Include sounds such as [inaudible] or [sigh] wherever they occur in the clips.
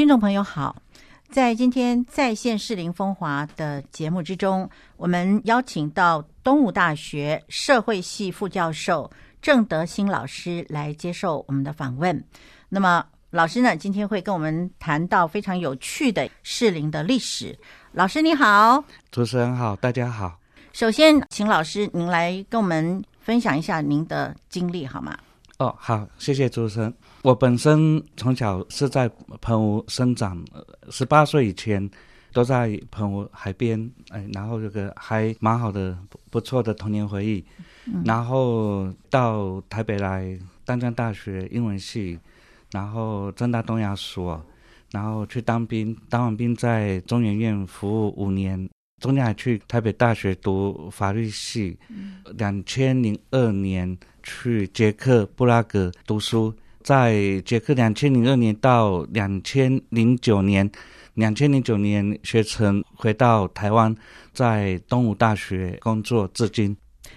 听众朋友好，在今天在线适龄风华的节目之中，我们邀请到东吴大学社会系副教授郑德兴老师来接受我们的访问。那么，老师呢，今天会跟我们谈到非常有趣的适龄的历史。老师你好，主持人好，大家好。首先，请老师您来跟我们分享一下您的经历好吗？哦，好，谢谢主持人。我本身从小是在澎湖生长，十八岁以前都在澎湖海边，哎，然后这个还蛮好的，不错的童年回忆。然后到台北来，淡江大学英文系，然后正大东亚所，然后去当兵，当完兵在中研院服务五年，中间还去台北大学读法律系。两千零二年去捷克布拉格读书。在捷克，两千零二年到两千零九年，两千零九年学成，回到台湾，在东吴大学工作至今。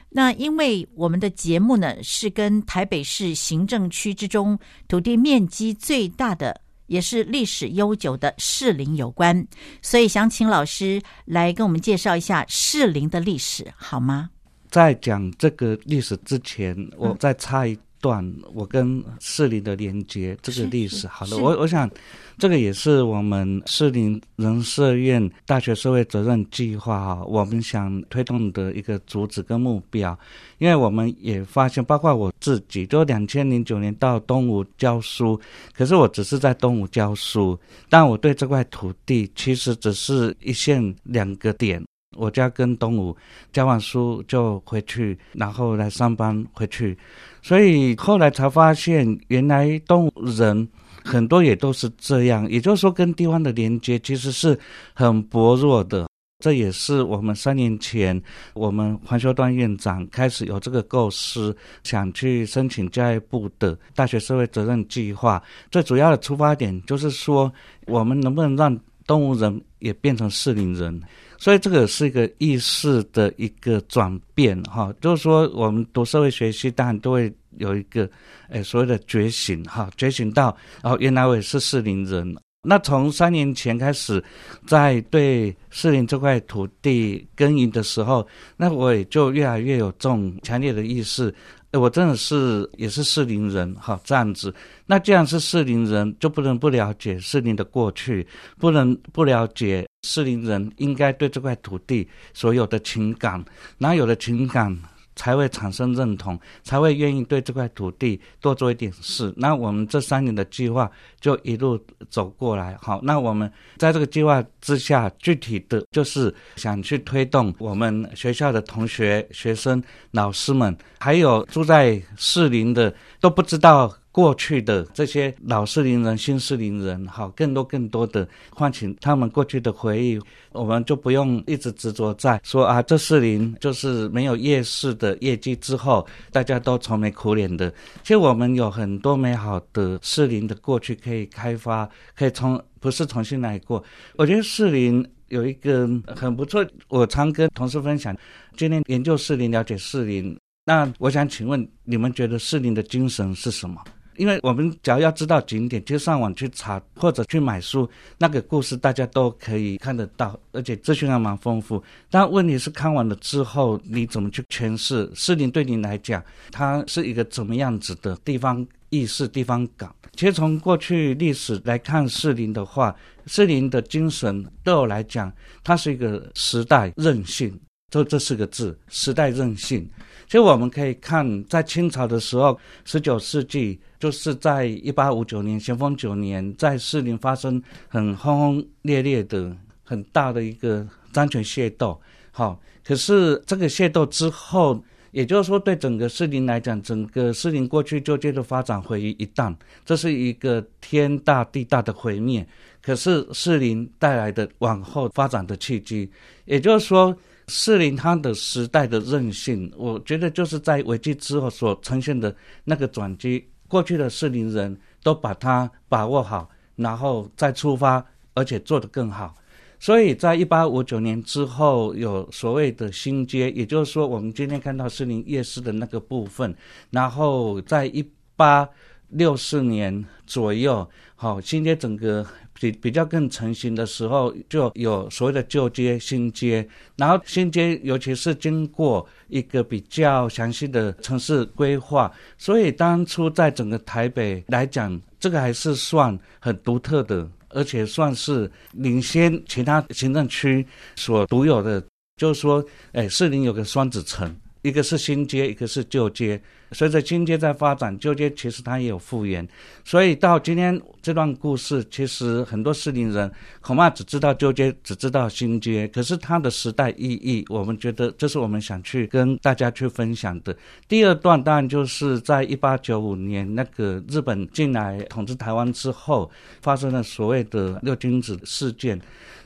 那因为我们的节目呢，是跟台北市行政区之中土地面积最大的，也是历史悠久的士林有关，所以想请老师来跟我们介绍一下士林的历史，好吗？在讲这个历史之前，我再插一。段我跟士林的连接，这个历史好的，我我想，这个也是我们士林人社院大学社会责任计划哈，我们想推动的一个主旨跟目标，因为我们也发现，包括我自己，就两千零九年到东吴教书，可是我只是在东吴教书，但我对这块土地其实只是一线两个点。我家跟东吴教完书就回去，然后来上班回去，所以后来才发现，原来东吴人很多也都是这样，也就是说，跟地方的连接其实是很薄弱的。这也是我们三年前，我们黄修端院长开始有这个构思，想去申请教育部的大学社会责任计划。最主要的出发点就是说，我们能不能让东吴人也变成适龄人？所以这个是一个意识的一个转变，哈，就是说我们读社会学习，当然都会有一个，诶，所谓的觉醒，哈，觉醒到，哦，原来我也是适龄人。那从三年前开始，在对适龄这块土地耕耘的时候，那我也就越来越有这种强烈的意识。我真的是也是适龄人哈，这样子。那既然是适龄人，就不能不了解适龄的过去，不能不了解适龄人应该对这块土地所有的情感，哪有的情感？才会产生认同，才会愿意对这块土地多做一点事。那我们这三年的计划就一路走过来。好，那我们在这个计划之下，具体的就是想去推动我们学校的同学、学生、老师们，还有住在士林的都不知道。过去的这些老适龄人、新适龄人，好，更多更多的唤起他们过去的回忆，我们就不用一直执着在说啊，这适龄就是没有夜市的业绩之后，大家都愁眉苦脸的。其实我们有很多美好的适龄的过去可以开发，可以重不是重新来过。我觉得适龄有一个很不错，我常跟同事分享，今天研究适龄，了解适龄。那我想请问，你们觉得适龄的精神是什么？因为我们只要要知道景点，就上网去查或者去买书，那个故事大家都可以看得到，而且资讯还蛮丰富。但问题是看完了之后，你怎么去诠释士林对你来讲，它是一个怎么样子的地方意识、地方感？其实从过去历史来看，士林的话，士林的精神对我来讲，它是一个时代韧性。就这四个字，时代韧性。其实我们可以看，在清朝的时候，十九世纪，就是在一八五九年咸丰九年，在士林发生很轰轰烈烈的、很大的一个张权械斗。好，可是这个械斗之后，也就是说，对整个士林来讲，整个士林过去就接着发展毁于一旦，这是一个天大地大的毁灭。可是士林带来的往后发展的契机，也就是说。士林它的时代的韧性，我觉得就是在危机之后所呈现的那个转机。过去的士林人都把它把握好，然后再出发，而且做得更好。所以在一八五九年之后，有所谓的新街，也就是说，我们今天看到士林夜市的那个部分。然后在一八六四年左右，好新街整个比比较更成型的时候，就有所谓的旧街、新街，然后新街尤其是经过一个比较详细的城市规划，所以当初在整个台北来讲，这个还是算很独特的，而且算是领先其他行政区所独有的，就是说，哎，士林有个双子城。一个是新街，一个是旧街。随着新街在发展，旧街其实它也有复原。所以到今天这段故事，其实很多市林人恐怕只知道旧街，只知道新街。可是它的时代意义，我们觉得这是我们想去跟大家去分享的。第二段当然就是在一八九五年那个日本进来统治台湾之后，发生了所谓的六君子事件。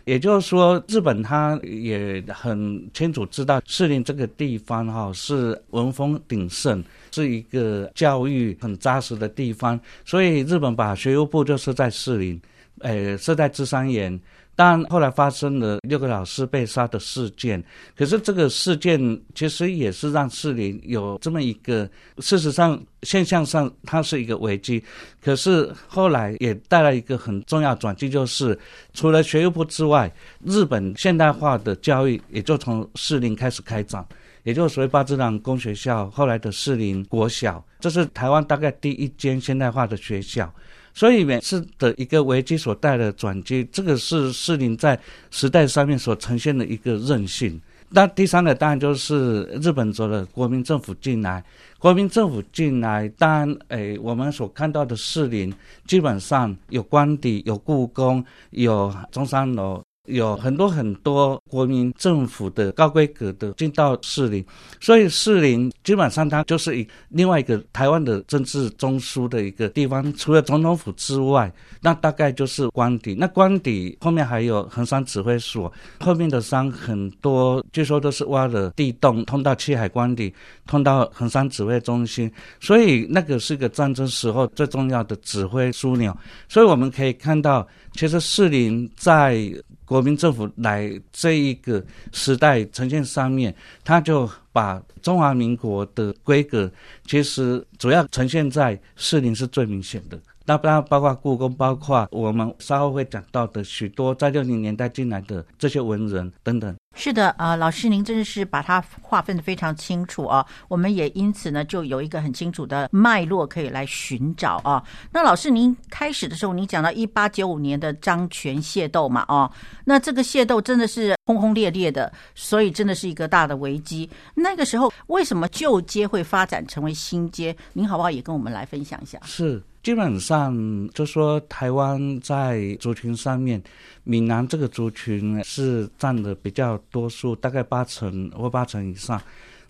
也就是说，日本他也很清楚知道士林这个地方哈是文风鼎盛，是一个教育很扎实的地方，所以日本把学务部就设在士林，呃，设在芝山岩。但后来发生了六个老师被杀的事件，可是这个事件其实也是让士林有这么一个，事实上现象上它是一个危机，可是后来也带来一个很重要转机，就是除了学务部之外，日本现代化的教育也就从士林开始开展，也就是所谓八字郎公学校，后来的士林国小，这是台湾大概第一间现代化的学校。所以每次的一个危机所带的转机，这个是士林在时代上面所呈现的一个韧性。那第三个当然就是日本走的国民政府进来，国民政府进来，当然，诶，我们所看到的士林基本上有官邸、有故宫、有中山楼。有很多很多国民政府的高规格的进到士林，所以士林基本上它就是一另外一个台湾的政治中枢的一个地方。除了总统府之外，那大概就是官邸。那官邸后面还有横山指挥所，后面的山很多，据说都是挖了地洞，通到七海官邸，通到横山指挥中心。所以那个是个战争时候最重要的指挥枢纽。所以我们可以看到，其实士林在国民政府来这一个时代呈现上面，他就把中华民国的规格，其实主要呈现在士林是最明显的。那当然包括故宫，包括我们稍后会讲到的许多在六零年代进来的这些文人等等。是的，啊，老师您真的是把它划分的非常清楚啊，我们也因此呢就有一个很清楚的脉络可以来寻找啊。那老师您开始的时候，您讲到一八九五年的张权械斗嘛，哦，那这个械斗真的是轰轰烈烈的，所以真的是一个大的危机。那个时候为什么旧街会发展成为新街？您好不好也跟我们来分享一下？是。基本上就说台湾在族群上面，闽南这个族群是占的比较多数，大概八成或八成以上。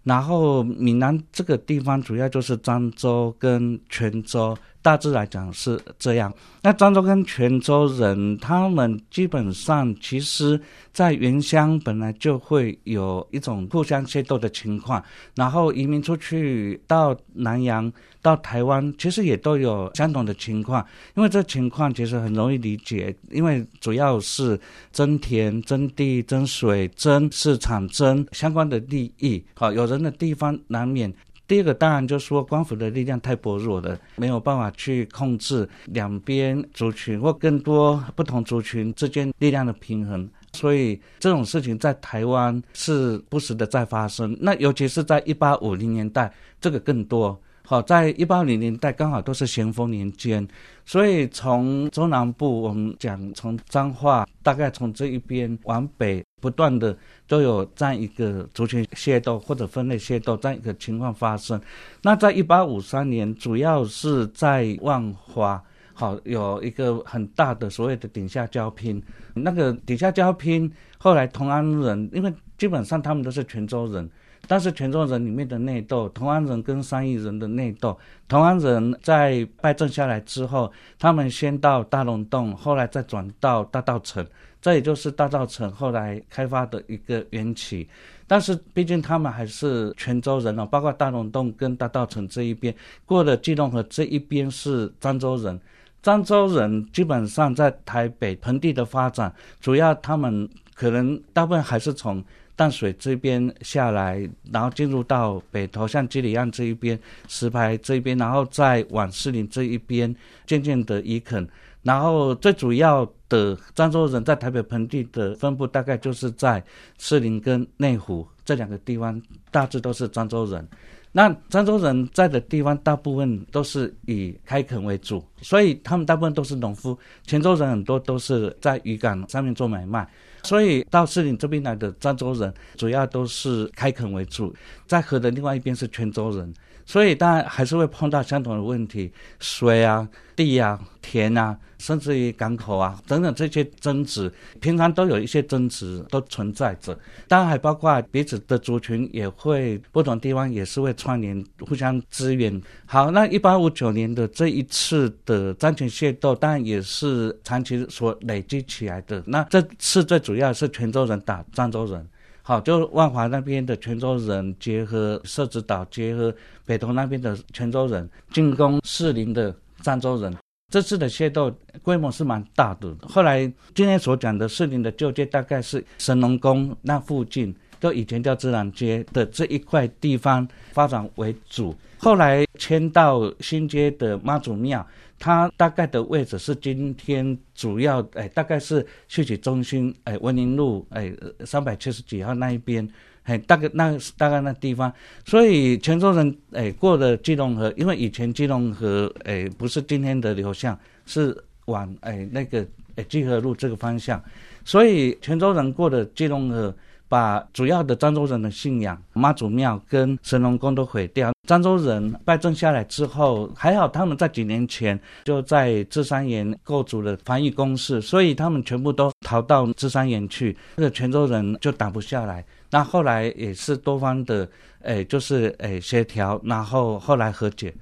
然后闽南这个地方主要就是漳州跟泉州。大致来讲是这样。那漳州跟泉州人，他们基本上其实，在原乡本来就会有一种互相械斗的情况，然后移民出去到南洋、到台湾，其实也都有相同的情况。因为这情况其实很容易理解，因为主要是争田、争地、争水、争市场、争相关的利益。好，有人的地方难免。第二个当然就是说，官府的力量太薄弱了，没有办法去控制两边族群或更多不同族群之间力量的平衡，所以这种事情在台湾是不时的在发生。那尤其是在一八五零年代，这个更多。好，在一八零年代刚好都是咸丰年间，所以从中南部我们讲，从彰化大概从这一边往北，不断的都有这样一个族群械斗或者分类械斗这样一个情况发生。那在一八五三年，主要是在万华，好有一个很大的所谓的顶下交拼。那个顶下交拼，后来同安人，因为基本上他们都是泉州人。但是泉州人里面的内斗，同安人跟三邑人的内斗，同安人在败阵下来之后，他们先到大龙洞，后来再转到大道城，这也就是大稻城后来开发的一个缘起。但是毕竟他们还是泉州人哦，包括大龙洞跟大道城这一边，过了基隆河这一边是漳州人，漳州人基本上在台北盆地的发展，主要他们可能大部分还是从。淡水这边下来，然后进入到北投，像基里岸这一边、石牌这一边，然后再往士林这一边，渐渐的移垦。然后最主要的漳州人在台北盆地的分布，大概就是在士林跟内湖这两个地方，大致都是漳州人。那漳州人在的地方，大部分都是以开垦为主，所以他们大部分都是农夫。泉州人很多都是在渔港上面做买卖，所以到市里这边来的漳州人，主要都是开垦为主。在河的另外一边是泉州人。所以当然还是会碰到相同的问题，水啊、地啊、田啊，甚至于港口啊等等这些争执，平常都有一些争执都存在着。当然还包括彼此的族群也会不同地方也是会串联、互相支援。好，那一八五九年的这一次的漳泉械斗，当然也是长期所累积起来的。那这次最主要是泉州人打漳州人。好，就万华那边的泉州人结合社子岛，结合北投那边的泉州人进攻士林的漳州人。这次的械斗规模是蛮大的。后来今天所讲的士林的旧街，大概是神农宫那附近，都以前叫自然街的这一块地方发展为主。后来迁到新街的妈祖庙。它大概的位置是今天主要哎，大概是戏曲中心哎，文林路哎，三百七十几号那一边哎，大概那大概那地方，所以泉州人哎过的基隆河，因为以前基隆河哎不是今天的流向，是往哎那个哎基河路这个方向，所以泉州人过的基隆河。把主要的漳州人的信仰妈祖庙跟神农宫都毁掉。漳州人败阵下来之后，还好他们在几年前就在芝山岩构筑了防御工事，所以他们全部都逃到芝山岩去。那个泉州人就打不下来。那后来也是多方的，诶，就是诶协调，然后后来和解。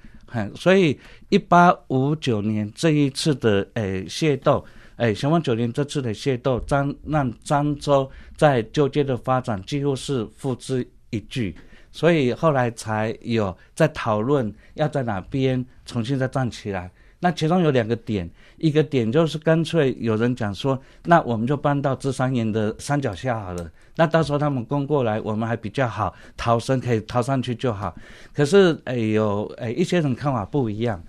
所以一八五九年这一次的诶械斗。咸丰九年这次的械斗，张让漳州在旧街的发展几乎是付之一炬，所以后来才有在讨论要在哪边重新再站起来。那其中有两个点，一个点就是干脆有人讲说，那我们就搬到芝山岩的山脚下好了，那到时候他们攻过来，我们还比较好逃生，可以逃上去就好。可是哎，有哎一些人看法不一样。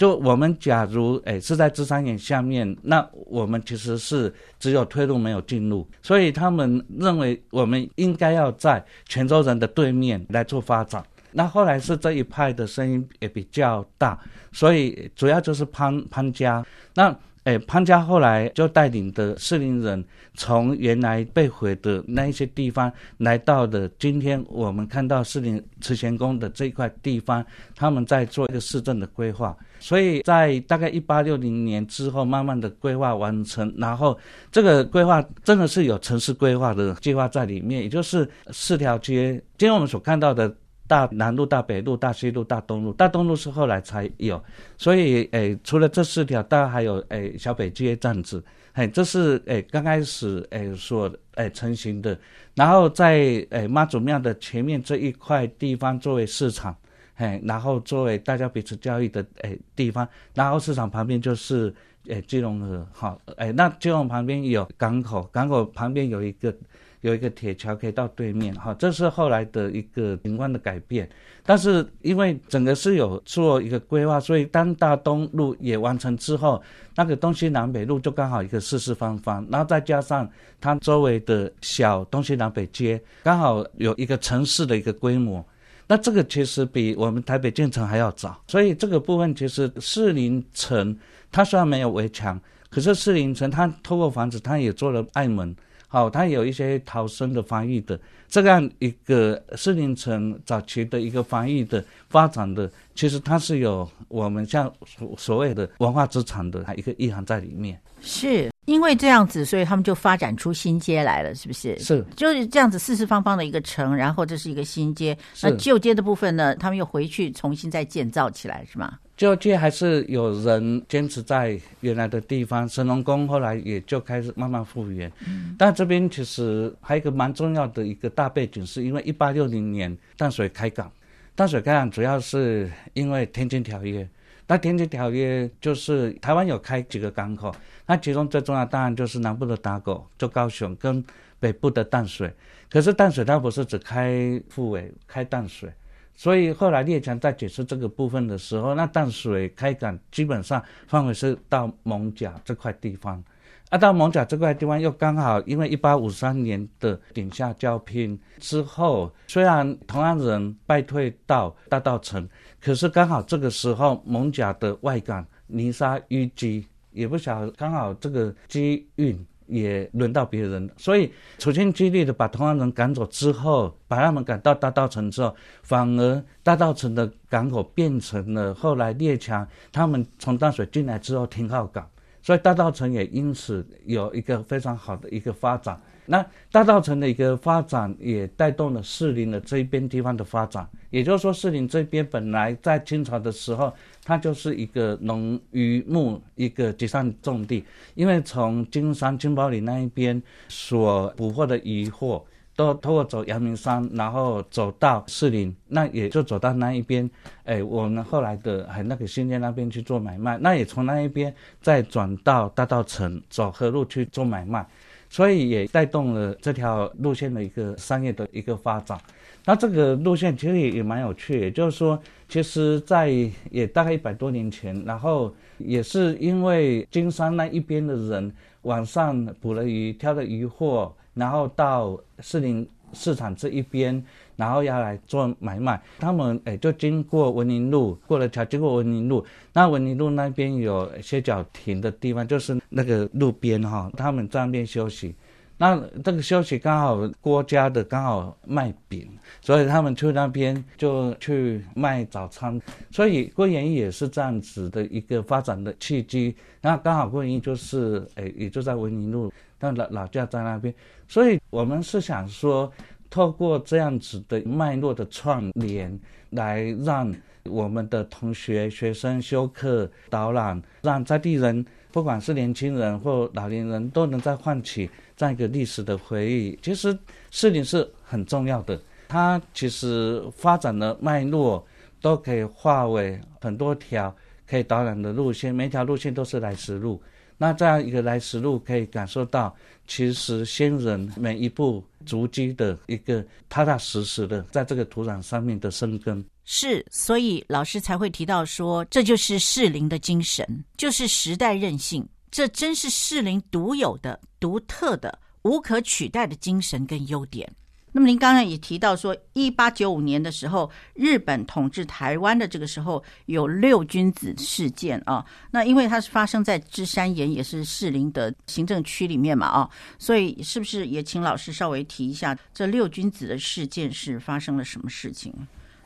就我们假如诶是在芝山岩下面，那我们其实是只有退路没有进入，所以他们认为我们应该要在泉州人的对面来做发展。那后来是这一派的声音也比较大，所以主要就是潘潘家那。哎，潘家后来就带领的士林人，从原来被毁的那一些地方，来到了今天我们看到士林慈贤宫的这一块地方，他们在做一个市政的规划。所以在大概一八六零年之后，慢慢的规划完成，然后这个规划真的是有城市规划的计划在里面，也就是四条街，今天我们所看到的。大南路、大北路、大西路、大东路，大东路是后来才有，所以诶，除了这四条，当然还有诶小北街这样子，嘿，这是诶刚开始诶所诶成型的，然后在诶妈祖庙的前面这一块地方作为市场，哎，然后作为大家彼此交易的诶地方，然后市场旁边就是诶基隆河，好，诶那基隆旁边有港口，港口旁边有一个。有一个铁桥可以到对面，哈，这是后来的一个景观的改变。但是因为整个是有做一个规划，所以当大东路也完成之后，那个东西南北路就刚好一个四四方方，然后再加上它周围的小东西南北街，刚好有一个城市的一个规模。那这个其实比我们台北建成还要早，所以这个部分其实士林城它虽然没有围墙，可是士林城它透过房子，它也做了爱门。好，它有一些逃生的防御的这样一个士林城早期的一个防御的发展的，其实它是有我们像所所谓的文化资产的一个意涵在里面。是因为这样子，所以他们就发展出新街来了，是不是？是，就是这样子四四方方的一个城，然后这是一个新街。那旧街的部分呢，他们又回去重新再建造起来，是吗？旧街还是有人坚持在原来的地方，神农宫后来也就开始慢慢复原。嗯，但这边其实还有一个蛮重要的一个大背景，是因为一八六零年淡水开港，淡水开港主要是因为天津条约。那《天津条约》就是台湾有开几个港口，那其中最重要当然就是南部的打狗，就高雄跟北部的淡水。可是淡水它不是只开富尾、开淡水，所以后来列强在解释这个部分的时候，那淡水开港基本上范围是到蒙甲这块地方。啊，到蒙甲这块地方又刚好，因为一八五三年的顶下交拼之后，虽然同安人败退到大稻城，可是刚好这个时候蒙甲的外港泥沙淤积，也不晓刚好这个机运也轮到别人，所以处心积虑的把同安人赶走之后，把他们赶到大稻城之后，反而大稻城的港口变成了后来列强他们从淡水进来之后停靠港。所以大稻城也因此有一个非常好的一个发展。那大稻城的一个发展也带动了士林的这一边地方的发展。也就是说，士林这边本来在清朝的时候，它就是一个农渔牧一个集散重地，因为从金山、金宝里那一边所捕获的渔获。都通过走阳明山，然后走到士林，那也就走到那一边。哎，我们后来的还那个新店那边去做买卖，那也从那一边再转到大道城走河路去做买卖，所以也带动了这条路线的一个商业的一个发展。那这个路线其实也也蛮有趣，也就是说，其实在也大概一百多年前，然后也是因为金山那一边的人晚上捕了鱼，挑了渔获。然后到士林市场这一边，然后要来做买卖。他们诶就经过文林路，过了桥经过文林路。那文林路那边有歇脚亭的地方，就是那个路边哈，他们在那边休息。那这个休息刚好郭家的刚好卖饼，所以他们去那边就去卖早餐。所以郭元义也是这样子的一个发展的契机。那刚好郭元义就是诶也就在文林路。但老老家在那边，所以我们是想说，透过这样子的脉络的串联，来让我们的同学、学生、修课、导览，让在地人，不管是年轻人或老年人，都能再唤起这样一个历史的回忆。其实，事情是很重要的，它其实发展的脉络都可以化为很多条可以导览的路线，每条路线都是来时路。那这样一个来时路，可以感受到，其实先人每一步足迹的一个踏踏实实的在这个土壤上面的生根。是，所以老师才会提到说，这就是适龄的精神，就是时代韧性，这真是适龄独有的、独特的、无可取代的精神跟优点。那么您刚才也提到说，一八九五年的时候，日本统治台湾的这个时候有六君子事件啊。那因为它是发生在芝山岩，也是士林的行政区里面嘛啊，所以是不是也请老师稍微提一下这六君子的事件是发生了什么事情？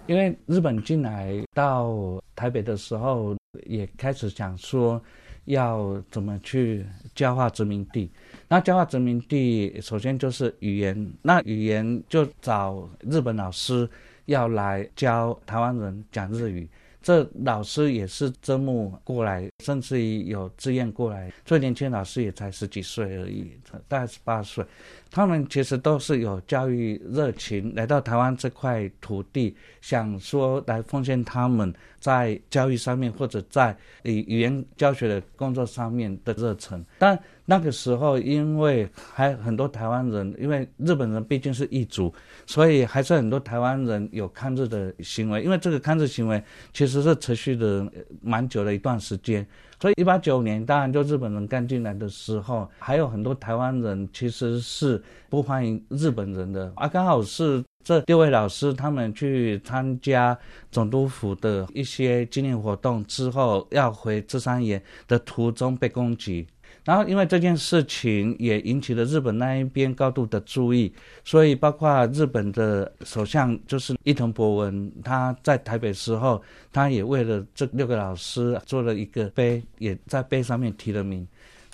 因为日本进来到台北的时候，也开始想说要怎么去教化殖民地。那教化殖民地，首先就是语言。那语言就找日本老师要来教台湾人讲日语。这老师也是招募过来，甚至于有志愿过来。最年轻老师也才十几岁而已，大概十八岁。他们其实都是有教育热情，来到台湾这块土地，想说来奉献他们在教育上面或者在语语言教学的工作上面的热忱。但那个时候，因为还很多台湾人，因为日本人毕竟是异族，所以还是很多台湾人有抗日的行为。因为这个抗日行为其实是持续的蛮久的一段时间。所以，一八九年，当然就日本人刚进来的时候，还有很多台湾人其实是不欢迎日本人的。啊，刚好是这六位老师他们去参加总督府的一些纪念活动之后，要回芝山岩的途中被攻击。然后，因为这件事情也引起了日本那一边高度的注意，所以包括日本的首相就是伊藤博文，他在台北时候，他也为了这六个老师做了一个碑，也在碑上面提了名。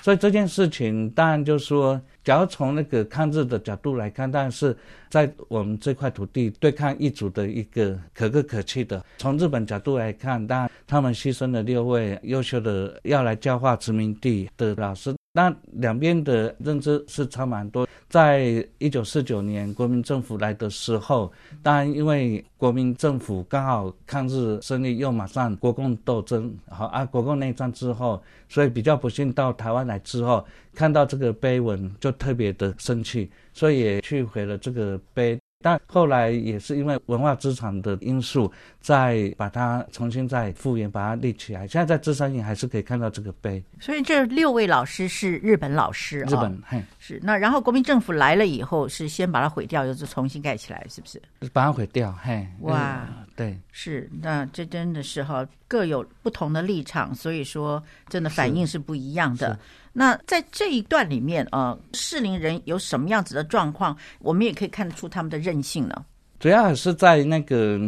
所以这件事情，当然就是说，假如从那个抗日的角度来看，当然是在我们这块土地对抗异族的一个可歌可泣的。从日本角度来看，当然他们牺牲了六位优秀的要来教化殖民地的老师，那两边的认知是差蛮多。在一九四九年国民政府来的时候，当然因为国民政府刚好抗日胜利，又马上国共斗争，好啊，国共内战之后，所以比较不幸到台湾来之后，看到这个碑文就特别的生气，所以也去毁了这个碑。但后来也是因为文化资产的因素，再把它重新再复原，把它立起来。现在在芝山营还是可以看到这个碑。所以这六位老师是日本老师，日本嘿是那然后国民政府来了以后，是先把它毁掉，又是重新盖起来，是不是？把它毁掉，嘿哇，对，是那这真的是哈各有不同的立场，所以说真的反应是不一样的。那在这一段里面啊，适龄人有什么样子的状况，我们也可以看得出他们的韧性呢？主要还是在那个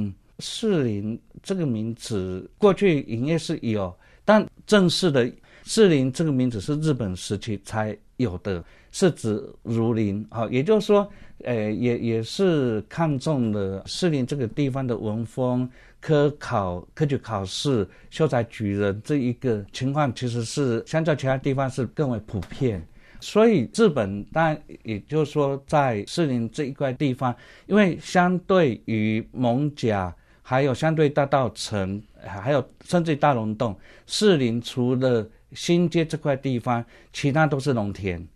适龄这个名词，过去营业是有，但正式的适龄这个名字是日本时期才有的，是指儒林啊，也就是说，呃，也也是看中了适龄这个地方的文风。科考、科举考试、秀才举人这一个情况，其实是相较其他地方是更为普遍。所以日本当然也就是说，在士林这一块地方，因为相对于蒙甲，还有相对大道城，还有甚至大龙洞，士林除了新街这块地方，其他都是农田，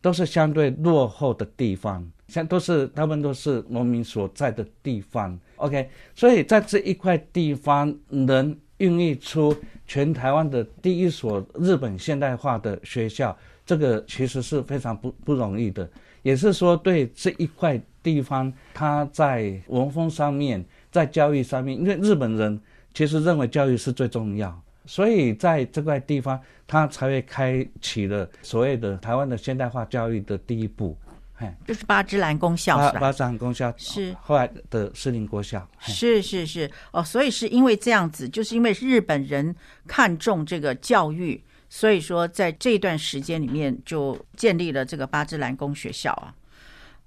都是相对落后的地方。像都是他们都是农民所在的地方，OK，所以在这一块地方能孕育出全台湾的第一所日本现代化的学校，这个其实是非常不不容易的。也是说，对这一块地方，它在文风上面，在教育上面，因为日本人其实认为教育是最重要，所以在这块地方，他才会开启了所谓的台湾的现代化教育的第一步。就是八芝兰公校是吧？八芝兰公校是后来的士林国校。是是是哦，所以是因为这样子，就是因为日本人看重这个教育，所以说在这段时间里面就建立了这个八芝兰公学校啊。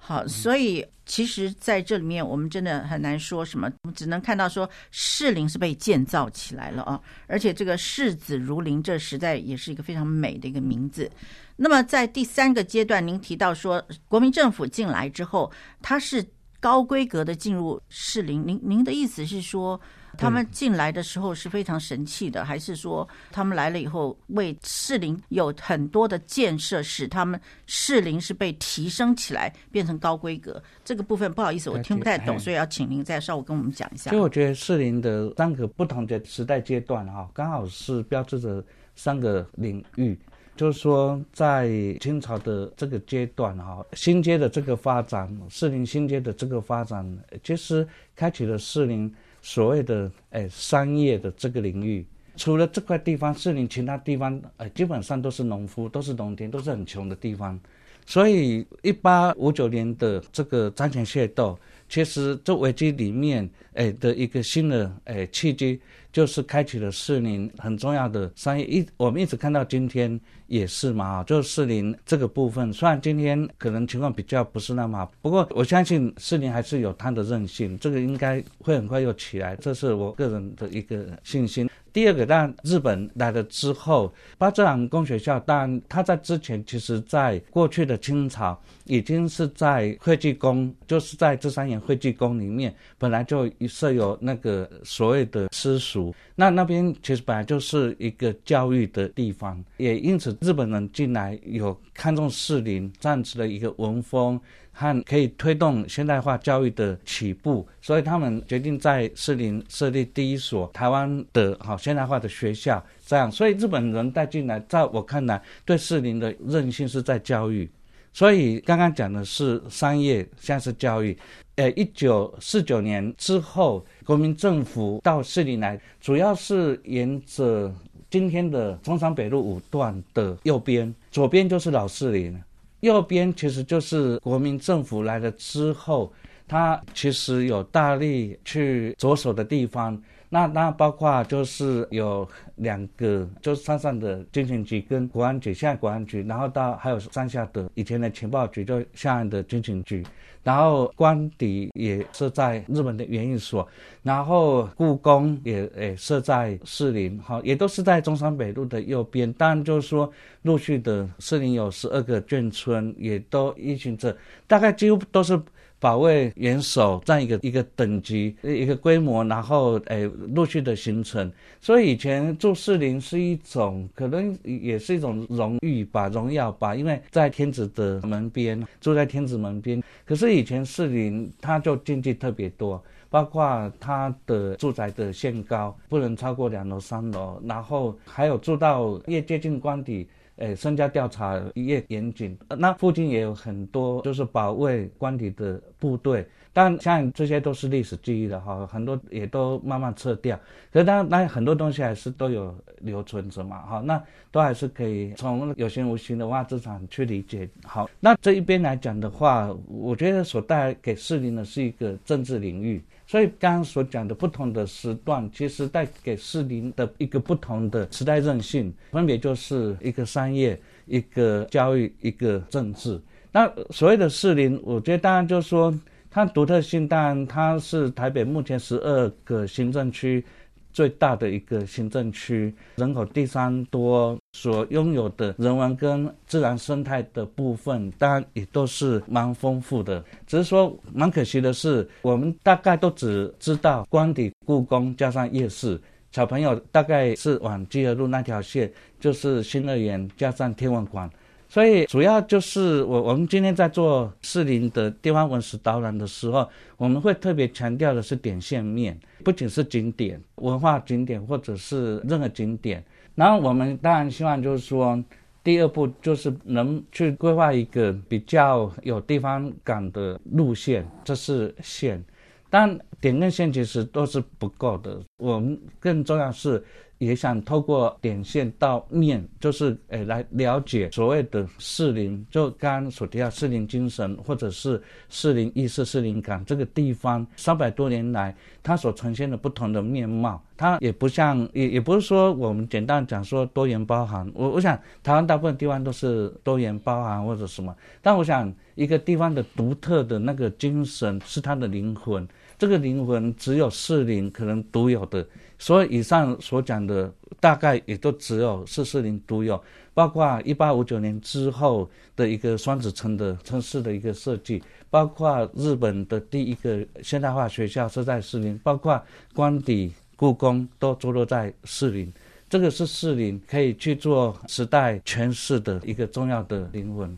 好，所以其实在这里面，我们真的很难说什么，我们只能看到说士林是被建造起来了啊，而且这个世子如林，这实在也是一个非常美的一个名字。那么在第三个阶段，您提到说国民政府进来之后，它是高规格的进入士林，您您的意思是说？他们进来的时候是非常神气的，还是说他们来了以后为士林有很多的建设，使他们士林是被提升起来，变成高规格？这个部分不好意思，我听不太懂，所以要请您再稍微跟我们讲一下。所以我觉得士林的三个不同的时代阶段哈，刚好是标志着三个领域，就是说在清朝的这个阶段哈，新街的这个发展，士林新街的这个发展，其实开启了士林。所谓的哎商业的这个领域，除了这块地方，士林其他地方哎基本上都是农夫，都是农田，都是很穷的地方。所以，一八五九年的这个张前械斗，其实这危机里面哎的一个新的哎契机。就是开启了士林很重要的商业，一我们一直看到今天也是嘛，就是士林这个部分，虽然今天可能情况比较不是那么好，不过我相信士林还是有它的韧性，这个应该会很快又起来，这是我个人的一个信心。第二个，当日本来了之后，八志兰公学校，当然它在之前，其实在过去的清朝，已经是在会稽宫，就是在这三眼会稽宫里面，本来就设有那个所谓的私塾，那那边其实本来就是一个教育的地方，也因此日本人进来有看重士林这样子的一个文风。和可以推动现代化教育的起步，所以他们决定在士林设立第一所台湾的好现代化的学校。这样，所以日本人带进来，在我看来，对士林的韧性是在教育。所以刚刚讲的是商业，现在是教育。呃，一九四九年之后，国民政府到士林来，主要是沿着今天的中山北路五段的右边，左边就是老士林。右边其实就是国民政府来了之后，他其实有大力去着手的地方。那那包括就是有两个，就是山上的军情局跟国安局，现在国安局，然后到还有山下的以前的情报局，就下岸的军情局，然后官邸也设在日本的园艺所，然后故宫也也设在士林，哈，也都是在中山北路的右边。当然就是说，陆续的士林有十二个眷村，也都依循着，大概几乎都是。保卫元首这样一个一个等级一个规模，然后诶陆续的形成，所以以前住士林是一种可能也是一种荣誉吧，荣耀吧，因为在天子的门边住在天子门边。可是以前士林它就禁忌特别多，包括它的住宅的限高不能超过两楼三楼，然后还有住到越接近官邸。诶，身家调查越严谨，那附近也有很多就是保卫官邸的部队，但像这些都是历史记忆的哈，很多也都慢慢撤掉。可是当然那很多东西还是都有留存着嘛哈，那都还是可以从有形无形的话资产去理解。好，那这一边来讲的话，我觉得所带来给市民的是一个政治领域。所以刚刚所讲的不同的时段，其实带给士林的一个不同的时代韧性，分别就是一个商业、一个教育、一个政治。那所谓的士林，我觉得当然就是说它独特性，当然它是台北目前十二个行政区。最大的一个行政区，人口第三多，所拥有的人文跟自然生态的部分，当然也都是蛮丰富的。只是说，蛮可惜的是，我们大概都只知道官邸、故宫加上夜市，小朋友大概是往基河路那条线，就是新乐园加上天文馆。所以主要就是我我们今天在做士林的地方文史导览的时候，我们会特别强调的是点线面，不仅是景点、文化景点或者是任何景点。然后我们当然希望就是说，第二步就是能去规划一个比较有地方感的路线，这是线。但点跟线其实都是不够的，我们更重要是。也想透过点线到面，就是诶来了解所谓的适龄，就刚刚所提到适龄精神，或者是适龄意识、适龄感这个地方，三百多年来它所呈现的不同的面貌，它也不像，也也不是说我们简单讲说多元包含。我我想台湾大部分地方都是多元包含或者什么，但我想一个地方的独特的那个精神是它的灵魂，这个灵魂只有适龄可能独有的。所以以上所讲的大概也都只有四四零独有，包括一八五九年之后的一个双子城的城市的一个设计，包括日本的第一个现代化学校是在士林，包括官邸、故宫都坐落在士林，这个是士林可以去做时代诠释的一个重要的灵魂。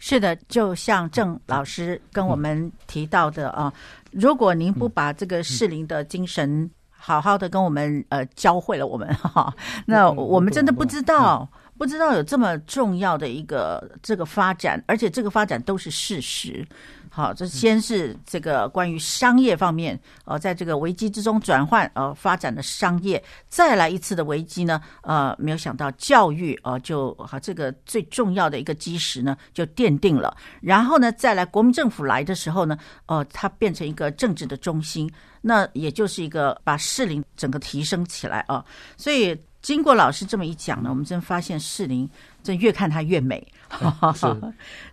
是的，就像郑老师跟我们提到的啊，如果您不把这个士林的精神。好好的跟我们呃教会了我们 [laughs] 哈，那我们真的不知道不知道有这么重要的一个这个发展，而且这个发展都是事实。好，这先是这个关于商业方面，呃，在这个危机之中转换呃发展的商业，再来一次的危机呢，呃，没有想到教育呃就好这个最重要的一个基石呢就奠定了，然后呢再来国民政府来的时候呢，呃，它变成一个政治的中心，那也就是一个把士林整个提升起来啊，所以经过老师这么一讲呢，我们真发现士林。真越看它越美，[laughs]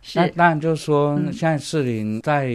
是。那当然就是说，现在士林在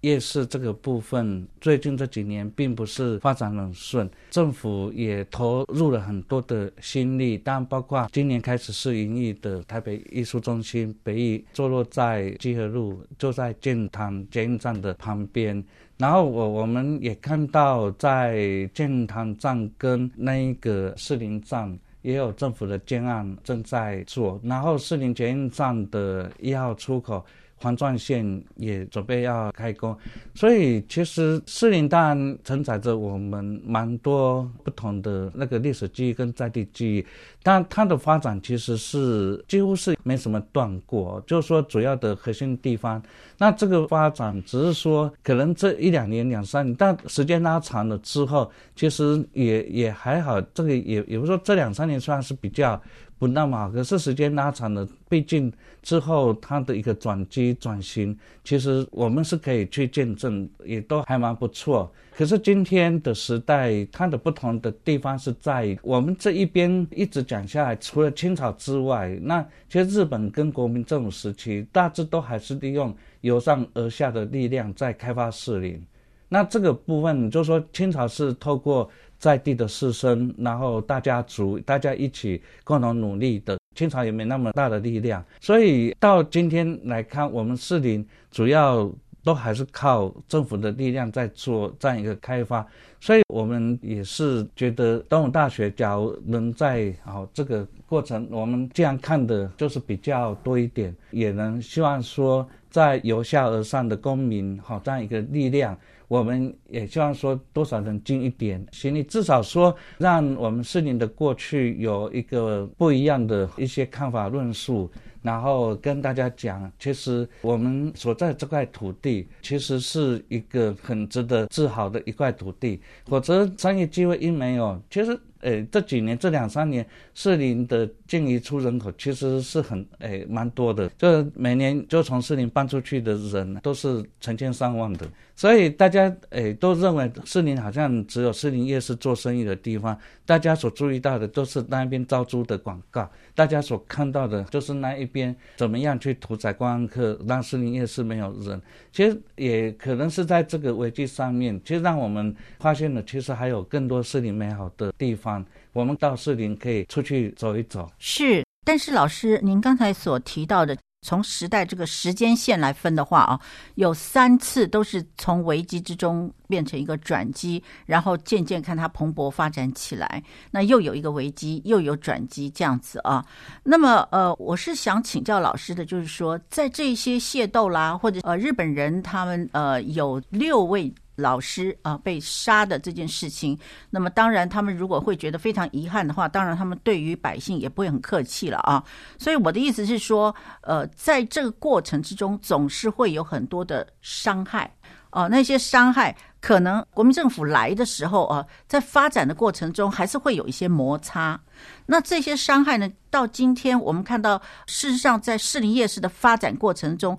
夜市这个部分，最近这几年并不是发展很顺，政府也投入了很多的心力，当然包括今年开始试营业的台北艺术中心，北艺坐落在基河路，就在建塘捷运站的旁边。然后我我们也看到，在建塘站跟那个士林站。也有政府的建案正在做，然后士林捷运站的一号出口。环状线也准备要开工，所以其实四零当然承载着我们蛮多不同的那个历史记忆跟在地记忆，但它的发展其实是几乎是没什么断过，就是说主要的核心地方，那这个发展只是说可能这一两年两三年，但时间拉长了之后，其实也也还好，这个也也不是说这两三年算是比较。不那么好，可是时间拉长了，毕竟之后它的一个转机转型，其实我们是可以去见证，也都还蛮不错。可是今天的时代，它的不同的地方是在我们这一边一直讲下来，除了清朝之外，那其实日本跟国民政府时期大致都还是利用由上而下的力量在开发士林。那这个部分就是说，清朝是透过。在地的士绅，然后大家族，大家一起共同努力的。清朝也没那么大的力量，所以到今天来看，我们士林主要都还是靠政府的力量在做这样一个开发。所以我们也是觉得东吴大学，假如能在好这个过程，我们这样看的就是比较多一点，也能希望说，在由下而上的公民，好这样一个力量。我们也希望说，多少能尽一点心力，至少说，让我们四年的过去有一个不一样的一些看法论述，然后跟大家讲，其实我们所在这块土地，其实是一个很值得自豪的一块土地。否则商业机会一没有，其实。诶，这几年这两三年，士林的进一出人口其实是很诶蛮多的，就每年就从士林搬出去的人都是成千上万的，所以大家诶都认为士林好像只有士林夜市做生意的地方，大家所注意到的都是那边招租的广告，大家所看到的就是那一边怎么样去屠宰观光客，让士林夜市没有人。其实也可能是在这个危机上面，其实让我们发现了，其实还有更多士林美好的地方。我们到士林可以出去走一走，是。但是老师，您刚才所提到的，从时代这个时间线来分的话啊，有三次都是从危机之中变成一个转机，然后渐渐看它蓬勃发展起来。那又有一个危机，又有转机，这样子啊。那么呃，我是想请教老师的，就是说，在这些械斗啦，或者呃日本人他们呃有六位。老师啊被杀的这件事情，那么当然他们如果会觉得非常遗憾的话，当然他们对于百姓也不会很客气了啊。所以我的意思是说，呃，在这个过程之中，总是会有很多的伤害哦。那些伤害可能国民政府来的时候啊，在发展的过程中还是会有一些摩擦。那这些伤害呢，到今天我们看到，事实上在士林夜市的发展过程中。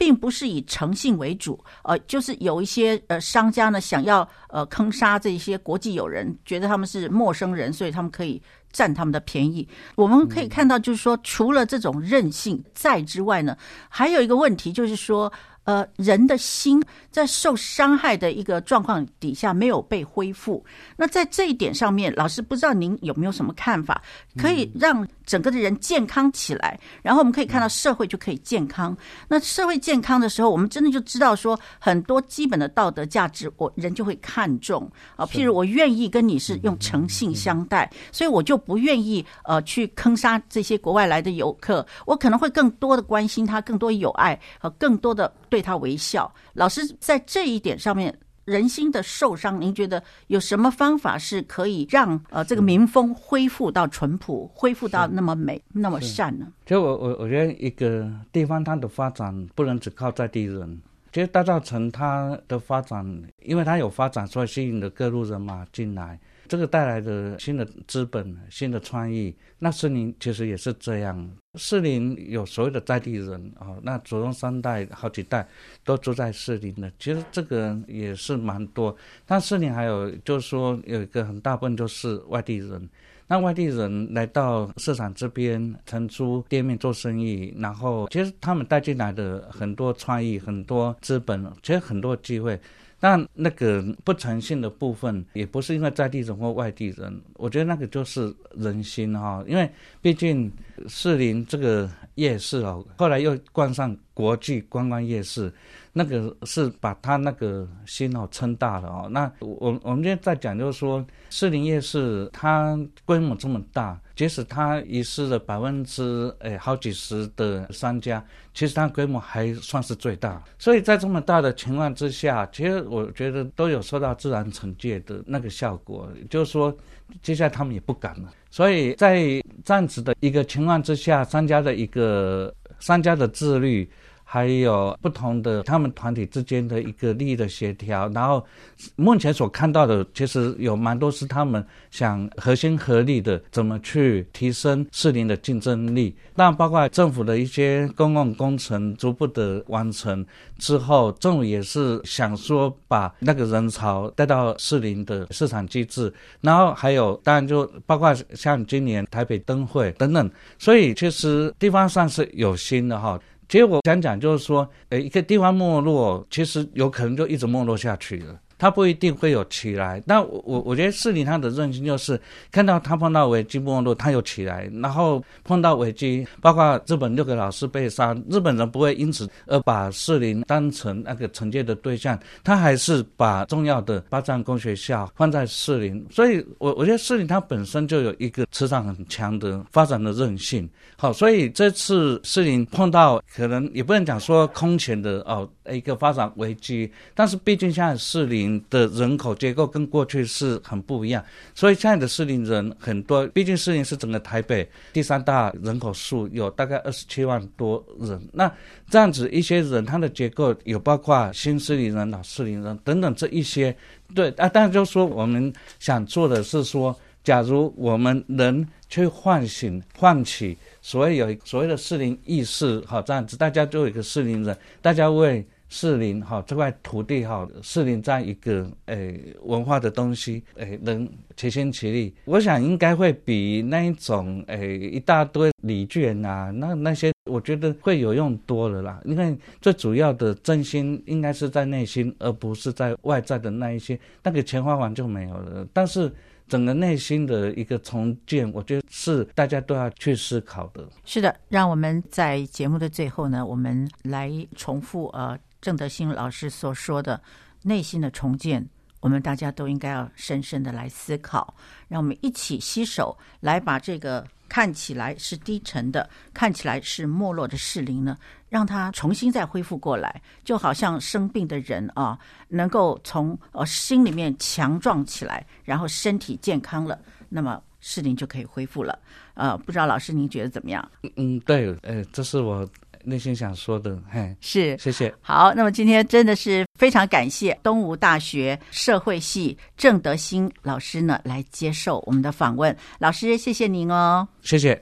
并不是以诚信为主，呃，就是有一些呃商家呢想要呃坑杀这些国际友人，觉得他们是陌生人，所以他们可以占他们的便宜。我们可以看到，就是说，除了这种任性在之外呢，还有一个问题就是说。呃，人的心在受伤害的一个状况底下没有被恢复。那在这一点上面，老师不知道您有没有什么看法，可以让整个的人健康起来，然后我们可以看到社会就可以健康。那社会健康的时候，我们真的就知道说很多基本的道德价值，我人就会看重啊。譬如我愿意跟你是用诚信相待，所以我就不愿意呃去坑杀这些国外来的游客。我可能会更多的关心他，更多友爱和更多的。对他微笑，老师在这一点上面，人心的受伤，您觉得有什么方法是可以让呃这个民风恢复到淳朴，恢复到那么美、那么善呢？就我我我觉得一个地方它的发展不能只靠在地人，其实大稻城它的发展，因为它有发展，所以吸引了各路人马进来。这个带来的新的资本、新的创意，那士林其实也是这样。士林有所谓的在地人啊，那祖宗三代、好几代都住在士林的，其实这个也是蛮多。但士林还有就是说有一个很大部分就是外地人，那外地人来到市场这边承租店面做生意，然后其实他们带进来的很多创意、很多资本，其实很多机会。但那个不诚信的部分，也不是因为在地人或外地人，我觉得那个就是人心哈，因为毕竟士林这个夜市哦，后来又冠上国际观光夜市。那个是把他那个心哦撑大了哦。那我我们今天在讲，就是说士林夜市它规模这么大，即使它遗失了百分之诶好几十的商家，其实它规模还算是最大。所以在这么大的情况之下，其实我觉得都有受到自然惩戒的那个效果，就是说接下来他们也不敢了。所以在这样子的一个情况之下，商家的一个商家的自律。还有不同的他们团体之间的一个利益的协调，然后目前所看到的，其实有蛮多是他们想合心合力的怎么去提升士林的竞争力。那包括政府的一些公共工程逐步的完成之后，政府也是想说把那个人潮带到士林的市场机制，然后还有当然就包括像今年台北灯会等等，所以其实地方上是有心的哈。其实我想讲就是说，呃，一个地方没落，其实有可能就一直没落下去了。他不一定会有起来，但我我我觉得市里他的韧性就是看到他碰到危机没落，他有起来，然后碰到危机，包括日本六个老师被杀，日本人不会因此而把士林当成那个惩戒的对象，他还是把重要的八丈工学校放在士林，所以我我觉得士林它本身就有一个磁场很强的发展的韧性。好，所以这次士林碰到可能也不能讲说空前的哦一个发展危机，但是毕竟现在士林。的人口结构跟过去是很不一样，所以现在的适龄人很多。毕竟适龄是整个台北第三大人口数，有大概二十七万多人。那这样子一些人，他的结构有包括新适龄人、老适龄人等等这一些。对啊，但就是说我们想做的是说，假如我们能去唤醒、唤起所谓有所谓的适龄意识，好这样子，大家都有一个适龄人，大家为。士林哈这块土地哈，士林这样一个诶文化的东西诶，能齐心齐力，我想应该会比那一种诶一大堆礼券啊，那那些我觉得会有用多了啦。因为最主要的真心应该是在内心，而不是在外在的那一些，那个钱花完就没有了。但是整个内心的一个重建，我觉得是大家都要去思考的。是的，让我们在节目的最后呢，我们来重复呃。郑德兴老师所说的内心的重建，我们大家都应该要深深的来思考，让我们一起携手来把这个看起来是低沉的、看起来是没落的适龄呢，让它重新再恢复过来，就好像生病的人啊，能够从呃心里面强壮起来，然后身体健康了，那么适龄就可以恢复了。呃，不知道老师您觉得怎么样？嗯，对，呃，这是我。内心想说的，嘿，是谢谢。好，那么今天真的是非常感谢东吴大学社会系郑德兴老师呢来接受我们的访问。老师，谢谢您哦，谢谢。